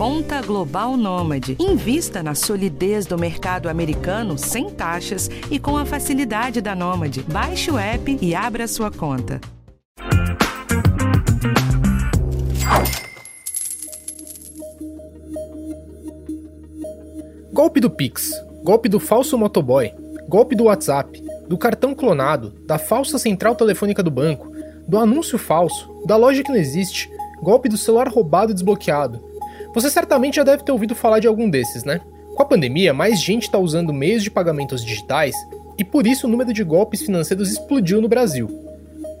Conta Global Nômade. Invista na solidez do mercado americano sem taxas e com a facilidade da Nômade. Baixe o app e abra sua conta. Golpe do Pix, golpe do falso motoboy, golpe do WhatsApp, do cartão clonado, da falsa central telefônica do banco, do anúncio falso, da loja que não existe, golpe do celular roubado e desbloqueado. Você certamente já deve ter ouvido falar de algum desses, né? Com a pandemia, mais gente está usando meios de pagamentos digitais e por isso o número de golpes financeiros explodiu no Brasil.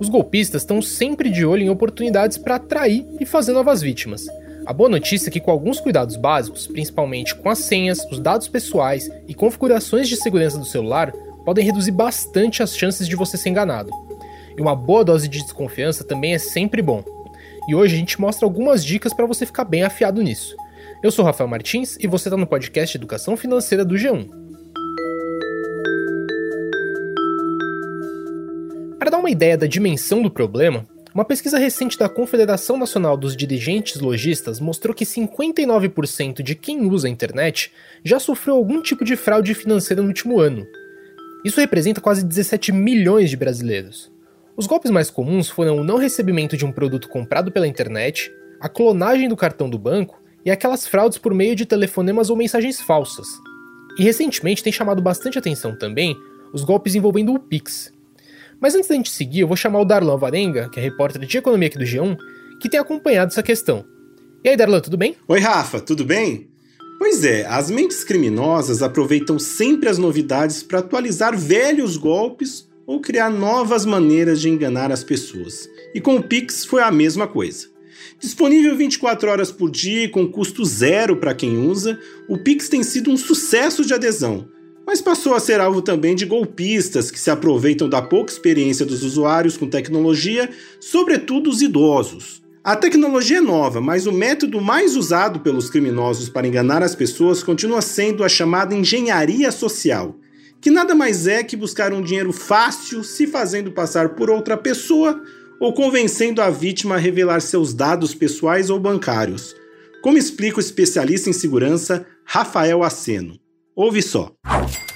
Os golpistas estão sempre de olho em oportunidades para atrair e fazer novas vítimas. A boa notícia é que, com alguns cuidados básicos, principalmente com as senhas, os dados pessoais e configurações de segurança do celular, podem reduzir bastante as chances de você ser enganado. E uma boa dose de desconfiança também é sempre bom. E hoje a gente mostra algumas dicas para você ficar bem afiado nisso. Eu sou Rafael Martins e você está no podcast Educação Financeira do G1. Para dar uma ideia da dimensão do problema, uma pesquisa recente da Confederação Nacional dos Dirigentes Logistas mostrou que 59% de quem usa a internet já sofreu algum tipo de fraude financeira no último ano. Isso representa quase 17 milhões de brasileiros. Os golpes mais comuns foram o não recebimento de um produto comprado pela internet, a clonagem do cartão do banco e aquelas fraudes por meio de telefonemas ou mensagens falsas. E recentemente tem chamado bastante atenção também os golpes envolvendo o Pix, mas antes da gente seguir, eu vou chamar o Darlan Varenga, que é repórter de economia aqui do G1, que tem acompanhado essa questão. E aí, Darlan, tudo bem? Oi, Rafa, tudo bem? Pois é, as mentes criminosas aproveitam sempre as novidades para atualizar velhos golpes ou criar novas maneiras de enganar as pessoas. E com o Pix foi a mesma coisa. Disponível 24 horas por dia e com custo zero para quem usa, o Pix tem sido um sucesso de adesão mas passou a ser alvo também de golpistas que se aproveitam da pouca experiência dos usuários com tecnologia, sobretudo os idosos. A tecnologia é nova, mas o método mais usado pelos criminosos para enganar as pessoas continua sendo a chamada engenharia social, que nada mais é que buscar um dinheiro fácil se fazendo passar por outra pessoa ou convencendo a vítima a revelar seus dados pessoais ou bancários, como explica o especialista em segurança Rafael Aceno. Ouve só.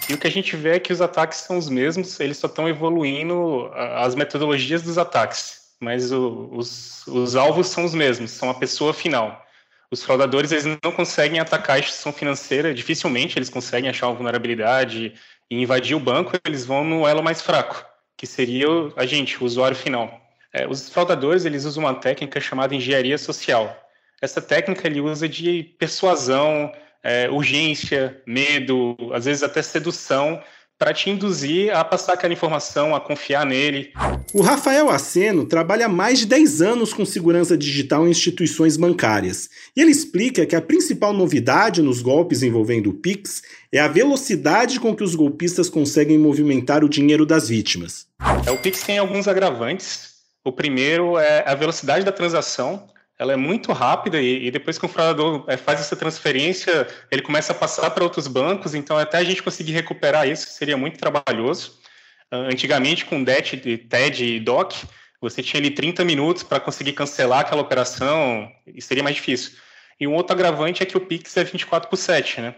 E o que a gente vê é que os ataques são os mesmos, eles só estão evoluindo as metodologias dos ataques, mas o, os, os alvos são os mesmos, são a pessoa final. Os fraudadores eles não conseguem atacar a instituição financeira, dificilmente eles conseguem achar uma vulnerabilidade e invadir o banco, eles vão no elo mais fraco, que seria a gente, o usuário final. É, os fraudadores eles usam uma técnica chamada engenharia social. Essa técnica ele usa de persuasão, é, urgência, medo, às vezes até sedução, para te induzir a passar aquela informação, a confiar nele. O Rafael Aceno trabalha mais de 10 anos com segurança digital em instituições bancárias. E ele explica que a principal novidade nos golpes envolvendo o Pix é a velocidade com que os golpistas conseguem movimentar o dinheiro das vítimas. É, o Pix tem alguns agravantes. O primeiro é a velocidade da transação ela é muito rápida e, e, depois que o fraudador é, faz essa transferência, ele começa a passar para outros bancos, então até a gente conseguir recuperar isso seria muito trabalhoso. Uh, antigamente, com DET, TED e DOC, você tinha ali 30 minutos para conseguir cancelar aquela operação e seria mais difícil. E um outro agravante é que o Pix é 24 por 7, né?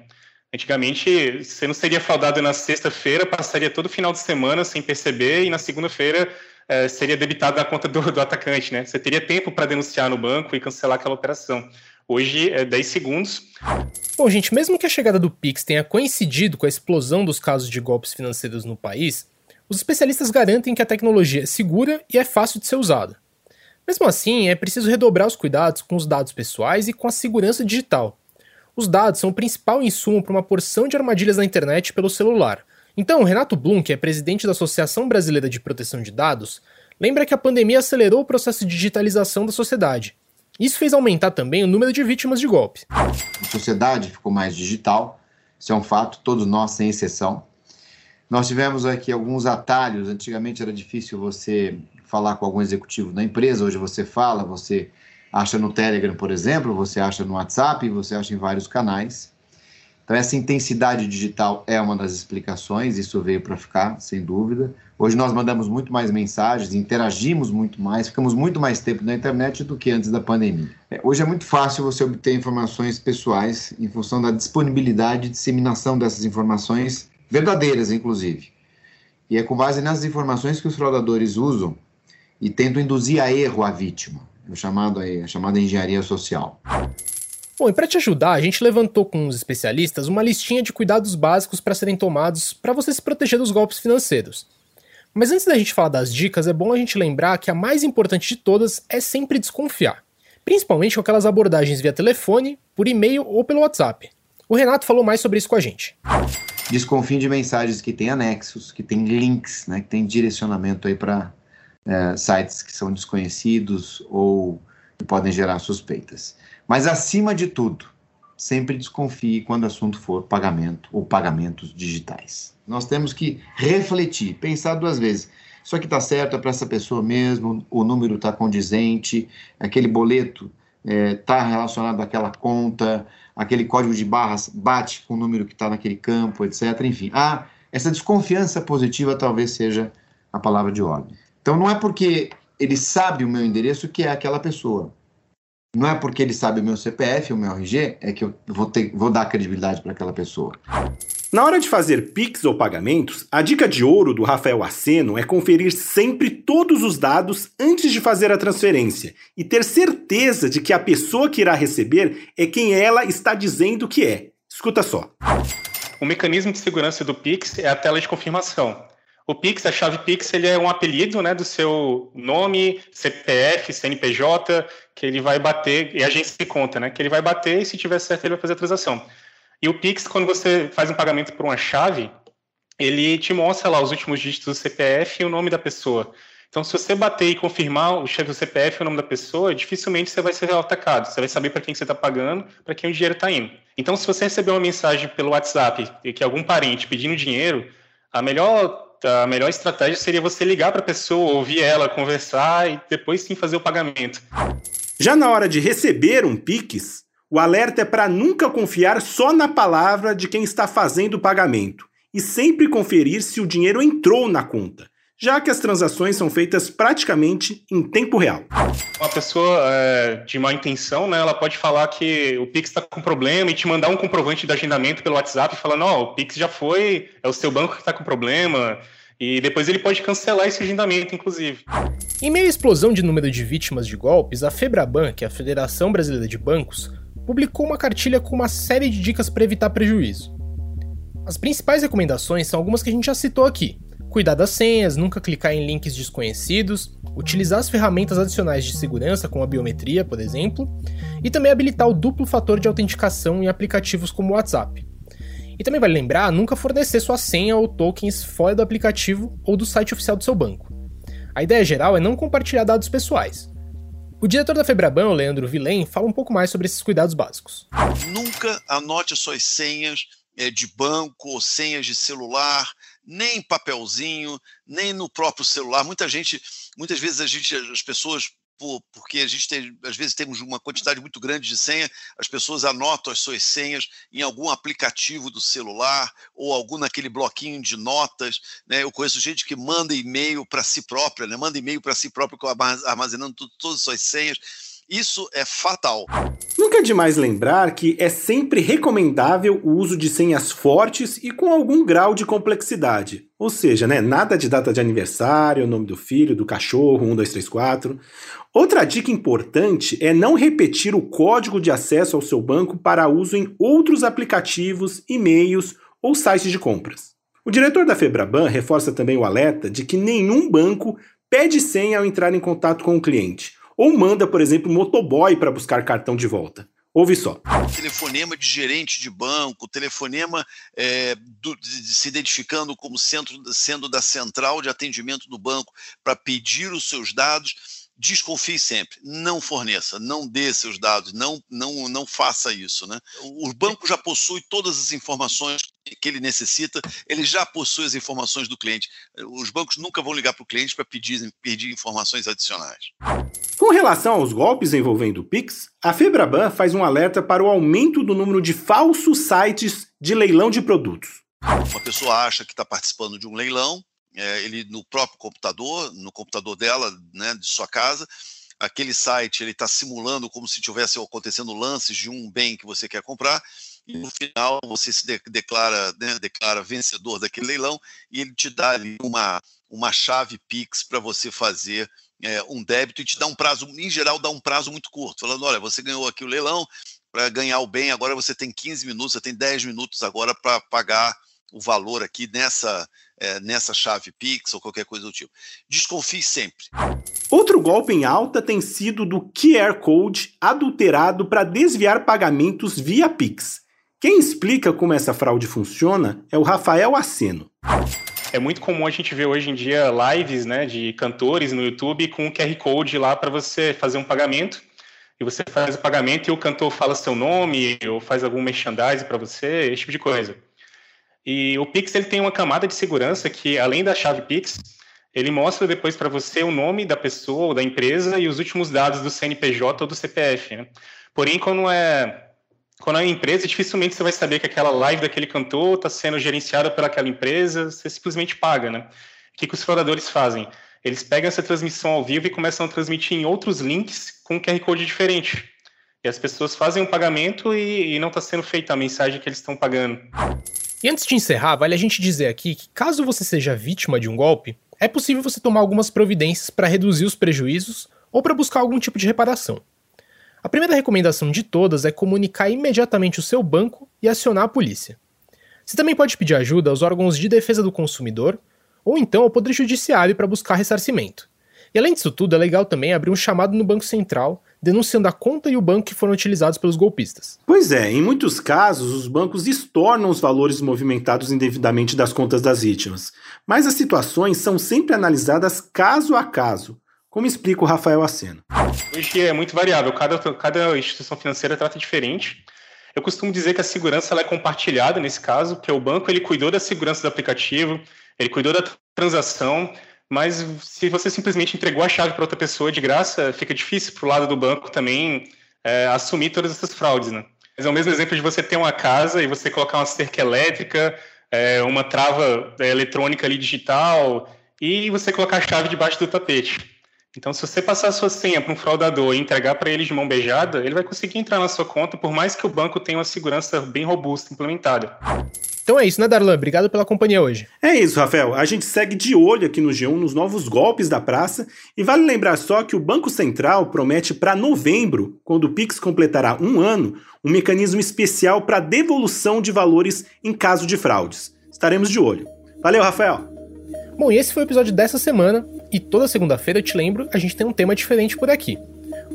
Antigamente, você não seria fraudado na sexta-feira, passaria todo final de semana sem perceber, e na segunda-feira é, seria debitado na conta do, do atacante, né? Você teria tempo para denunciar no banco e cancelar aquela operação. Hoje é 10 segundos. Bom, gente, mesmo que a chegada do Pix tenha coincidido com a explosão dos casos de golpes financeiros no país, os especialistas garantem que a tecnologia é segura e é fácil de ser usada. Mesmo assim, é preciso redobrar os cuidados com os dados pessoais e com a segurança digital. Os dados são o principal insumo para uma porção de armadilhas na internet pelo celular, então, Renato Blum, que é presidente da Associação Brasileira de Proteção de Dados, lembra que a pandemia acelerou o processo de digitalização da sociedade. Isso fez aumentar também o número de vítimas de golpe. A sociedade ficou mais digital, isso é um fato, todos nós, sem exceção. Nós tivemos aqui alguns atalhos. Antigamente era difícil você falar com algum executivo da empresa, hoje você fala, você acha no Telegram, por exemplo, você acha no WhatsApp, você acha em vários canais. Então, essa intensidade digital é uma das explicações, isso veio para ficar, sem dúvida. Hoje nós mandamos muito mais mensagens, interagimos muito mais, ficamos muito mais tempo na internet do que antes da pandemia. É, hoje é muito fácil você obter informações pessoais em função da disponibilidade e disseminação dessas informações, verdadeiras, inclusive. E é com base nessas informações que os fraudadores usam e tentam induzir a erro a vítima, o chamado aí, a chamada engenharia social. Bom, e para te ajudar, a gente levantou com os especialistas uma listinha de cuidados básicos para serem tomados para você se proteger dos golpes financeiros. Mas antes da gente falar das dicas, é bom a gente lembrar que a mais importante de todas é sempre desconfiar, principalmente com aquelas abordagens via telefone, por e-mail ou pelo WhatsApp. O Renato falou mais sobre isso com a gente. Desconfie de mensagens que têm anexos, que têm links, né, que têm direcionamento aí para é, sites que são desconhecidos ou que podem gerar suspeitas. Mas, acima de tudo, sempre desconfie quando o assunto for pagamento ou pagamentos digitais. Nós temos que refletir, pensar duas vezes. Isso aqui está certo, é para essa pessoa mesmo, o número está condizente, aquele boleto está é, relacionado àquela conta, aquele código de barras bate com o número que está naquele campo, etc. Enfim, ah, essa desconfiança positiva talvez seja a palavra de ordem. Então, não é porque ele sabe o meu endereço que é aquela pessoa. Não é porque ele sabe o meu CPF, o meu RG, é que eu vou, ter, vou dar credibilidade para aquela pessoa. Na hora de fazer Pix ou pagamentos, a dica de ouro do Rafael Aceno é conferir sempre todos os dados antes de fazer a transferência e ter certeza de que a pessoa que irá receber é quem ela está dizendo que é. Escuta só. O mecanismo de segurança do Pix é a tela de confirmação. O Pix, a chave Pix, ele é um apelido né, do seu nome, CPF, CNPJ, que ele vai bater, e a gente se conta, né? Que ele vai bater e se tiver certo ele vai fazer a transação. E o Pix, quando você faz um pagamento por uma chave, ele te mostra lá os últimos dígitos do CPF e o nome da pessoa. Então, se você bater e confirmar o chefe do CPF e o nome da pessoa, dificilmente você vai ser atacado. Você vai saber para quem você está pagando, para quem o dinheiro está indo. Então, se você receber uma mensagem pelo WhatsApp que algum parente pedindo dinheiro, a melhor a melhor estratégia seria você ligar para a pessoa, ouvir ela, conversar e depois sim fazer o pagamento. Já na hora de receber um Pix, o alerta é para nunca confiar só na palavra de quem está fazendo o pagamento e sempre conferir se o dinheiro entrou na conta, já que as transações são feitas praticamente em tempo real. Uma pessoa é, de má intenção, né, ela pode falar que o Pix está com problema e te mandar um comprovante de agendamento pelo WhatsApp falando, ó, oh, o Pix já foi, é o seu banco que está com problema, e depois ele pode cancelar esse agendamento, inclusive. Em meio à explosão de número de vítimas de golpes, a Febraban, que é a Federação Brasileira de Bancos, publicou uma cartilha com uma série de dicas para evitar prejuízo. As principais recomendações são algumas que a gente já citou aqui. Cuidar das senhas, nunca clicar em links desconhecidos, utilizar as ferramentas adicionais de segurança, como a biometria, por exemplo, e também habilitar o duplo fator de autenticação em aplicativos como o WhatsApp. E também vale lembrar nunca fornecer sua senha ou tokens fora do aplicativo ou do site oficial do seu banco. A ideia geral é não compartilhar dados pessoais. O diretor da Febraban, o Leandro Vilém, fala um pouco mais sobre esses cuidados básicos. Nunca anote suas senhas é, de banco ou senhas de celular, nem papelzinho, nem no próprio celular. Muita gente, muitas vezes a gente, as pessoas por, porque a gente tem, às vezes temos uma quantidade muito grande de senha, as pessoas anotam as suas senhas em algum aplicativo do celular ou algum naquele bloquinho de notas. Né? Eu conheço gente que manda e-mail para si própria, né? manda e-mail para si própria armazenando tudo, todas as suas senhas. Isso é fatal. Nunca é demais lembrar que é sempre recomendável o uso de senhas fortes e com algum grau de complexidade. Ou seja, né, nada de data de aniversário, nome do filho, do cachorro, 1, 2, 3, 4. Outra dica importante é não repetir o código de acesso ao seu banco para uso em outros aplicativos, e-mails ou sites de compras. O diretor da Febraban reforça também o alerta de que nenhum banco pede senha ao entrar em contato com o cliente ou manda, por exemplo, motoboy para buscar cartão de volta. Ouve só. Telefonema de gerente de banco, telefonema é, do, de, se identificando como centro, sendo da central de atendimento do banco para pedir os seus dados. Desconfie sempre, não forneça, não dê seus dados, não, não, não faça isso. Né? O banco já possui todas as informações que ele necessita, ele já possui as informações do cliente. Os bancos nunca vão ligar para o cliente para pedir, pedir informações adicionais. Com relação aos golpes envolvendo o Pix, a Febraban faz um alerta para o aumento do número de falsos sites de leilão de produtos. Uma pessoa acha que está participando de um leilão, é, ele no próprio computador, no computador dela, né, de sua casa, aquele site ele está simulando como se tivesse acontecendo lances de um bem que você quer comprar. E no final você se de declara, né, declara vencedor daquele leilão e ele te dá ali uma, uma chave Pix para você fazer é, um débito e te dá um prazo, em geral dá um prazo muito curto, falando, olha, você ganhou aqui o leilão, para ganhar o bem agora você tem 15 minutos, você tem 10 minutos agora para pagar o valor aqui nessa, é, nessa chave Pix ou qualquer coisa do tipo. Desconfie sempre. Outro golpe em alta tem sido do QR Code adulterado para desviar pagamentos via Pix. Quem explica como essa fraude funciona é o Rafael Aceno. É muito comum a gente ver hoje em dia lives né, de cantores no YouTube com um QR Code lá para você fazer um pagamento. E você faz o pagamento e o cantor fala seu nome ou faz algum merchandising para você, esse tipo de coisa. E o Pix ele tem uma camada de segurança que, além da chave Pix, ele mostra depois para você o nome da pessoa ou da empresa e os últimos dados do CNPJ ou do CPF. Né? Porém, quando é quando é empresa, dificilmente você vai saber que aquela live daquele cantor está sendo gerenciada por aquela empresa, você simplesmente paga, né? O que, que os fraudadores fazem? Eles pegam essa transmissão ao vivo e começam a transmitir em outros links com QR Code diferente. E as pessoas fazem um pagamento e, e não está sendo feita a mensagem que eles estão pagando. E antes de encerrar, vale a gente dizer aqui que caso você seja vítima de um golpe, é possível você tomar algumas providências para reduzir os prejuízos ou para buscar algum tipo de reparação. A primeira recomendação de todas é comunicar imediatamente o seu banco e acionar a polícia. Você também pode pedir ajuda aos órgãos de defesa do consumidor ou então ao Poder Judiciário para buscar ressarcimento. E além disso tudo, é legal também abrir um chamado no Banco Central denunciando a conta e o banco que foram utilizados pelos golpistas. Pois é, em muitos casos, os bancos estornam os valores movimentados indevidamente das contas das vítimas. Mas as situações são sempre analisadas caso a caso, como explica o Rafael Aceno. Hoje é muito variável, cada, cada instituição financeira trata diferente. Eu costumo dizer que a segurança ela é compartilhada nesse caso, que o banco ele cuidou da segurança do aplicativo, ele cuidou da transação, mas se você simplesmente entregou a chave para outra pessoa de graça, fica difícil para o lado do banco também é, assumir todas essas fraudes, né? Mas é o mesmo exemplo de você ter uma casa e você colocar uma cerca elétrica, é, uma trava é, eletrônica ali digital e você colocar a chave debaixo do tapete. Então, se você passar a sua senha para um fraudador e entregar para ele de mão beijada, ele vai conseguir entrar na sua conta, por mais que o banco tenha uma segurança bem robusta implementada. Então é isso, né, Darlan? Obrigado pela companhia hoje. É isso, Rafael. A gente segue de olho aqui no G1 nos novos golpes da praça. E vale lembrar só que o Banco Central promete para novembro, quando o Pix completará um ano, um mecanismo especial para devolução de valores em caso de fraudes. Estaremos de olho. Valeu, Rafael. Bom, e esse foi o episódio dessa semana. E toda segunda-feira, eu te lembro, a gente tem um tema diferente por aqui.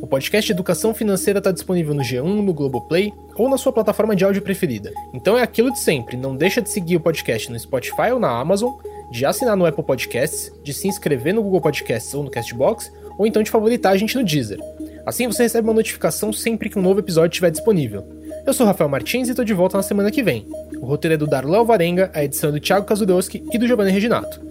O podcast Educação Financeira está disponível no G1, no Globoplay ou na sua plataforma de áudio preferida. Então é aquilo de sempre, não deixa de seguir o podcast no Spotify ou na Amazon, de assinar no Apple Podcasts, de se inscrever no Google Podcasts ou no Castbox, ou então de favoritar a gente no Deezer. Assim você recebe uma notificação sempre que um novo episódio estiver disponível. Eu sou Rafael Martins e estou de volta na semana que vem. O roteiro é do Darlan Alvarenga, a edição é do Thiago Kazudowski e do Giovanni Reginato.